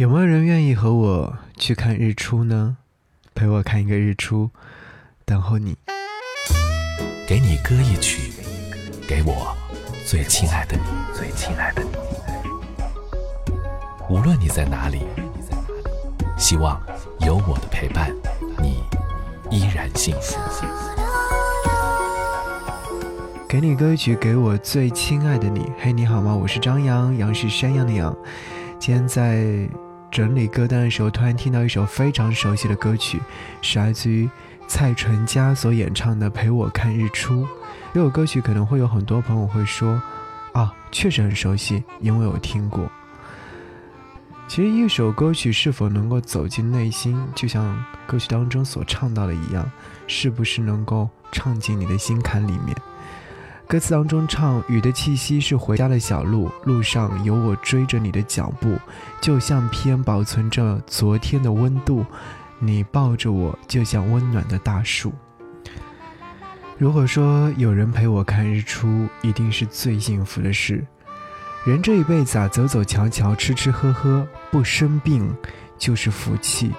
有没有人愿意和我去看日出呢？陪我看一个日出，等候你。给你歌一曲，给我最亲爱的你，最亲爱的你。无论你在哪里，希望有我的陪伴，你依然幸福。给你歌曲，给我最亲爱的你。嘿，你好吗？我是张扬，杨是山羊的羊。今天在。整理歌单的时候，突然听到一首非常熟悉的歌曲，是来自于蔡淳佳所演唱的《陪我看日出》。这首歌曲可能会有很多朋友会说：“啊，确实很熟悉，因为我听过。”其实，一首歌曲是否能够走进内心，就像歌曲当中所唱到的一样，是不是能够唱进你的心坎里面？歌词当中唱：“雨的气息是回家的小路，路上有我追着你的脚步，就像片保存着昨天的温度，你抱着我，就像温暖的大树。”如果说有人陪我看日出，一定是最幸福的事。人这一辈子啊，走走瞧瞧，吃吃喝喝，不生病就是福气。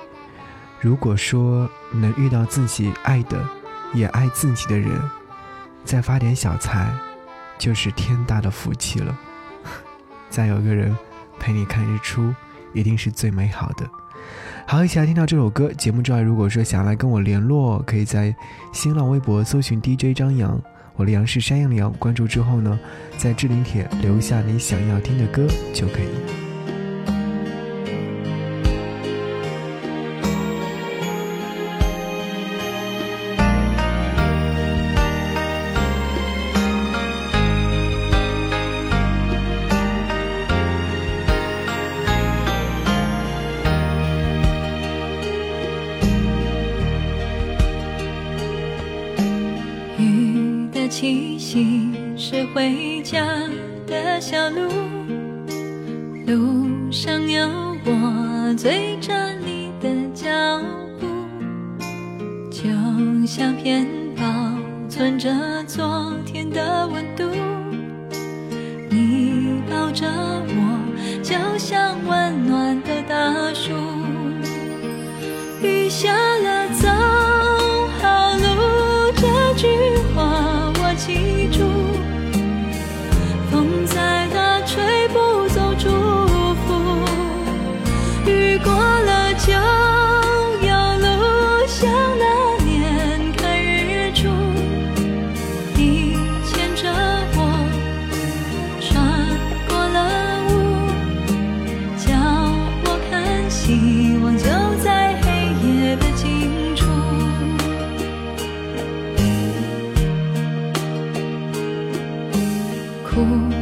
如果说能遇到自己爱的，也爱自己的人。再发点小财，就是天大的福气了。再有个人陪你看日出，一定是最美好的。好，一起来听到这首歌。节目之外，如果说想要来跟我联络，可以在新浪微博搜寻 DJ 张扬，我的杨是山羊的羊。关注之后呢，在置顶帖留下你想要听的歌就可以。气息是回家的小路，路上有我追着你的脚步，就像片保存着昨天的温度。你抱着我，就像哭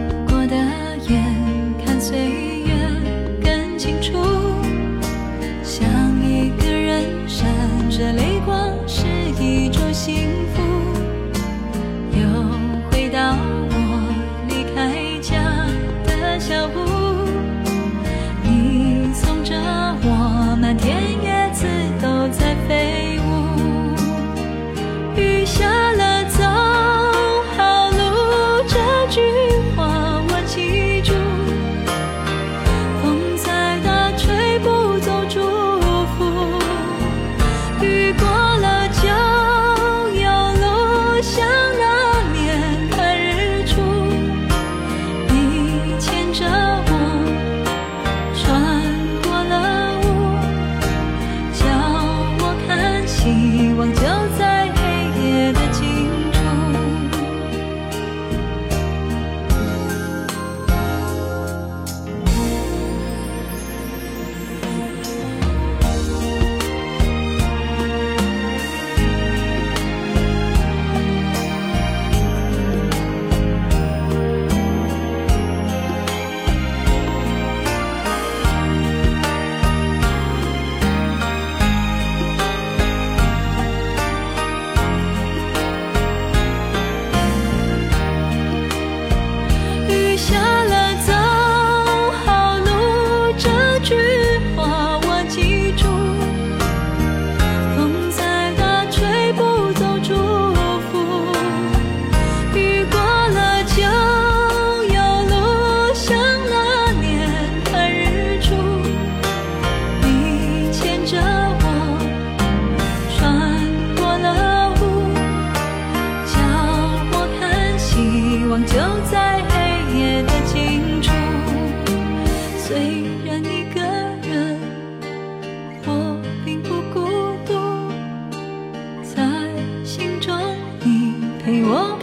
你我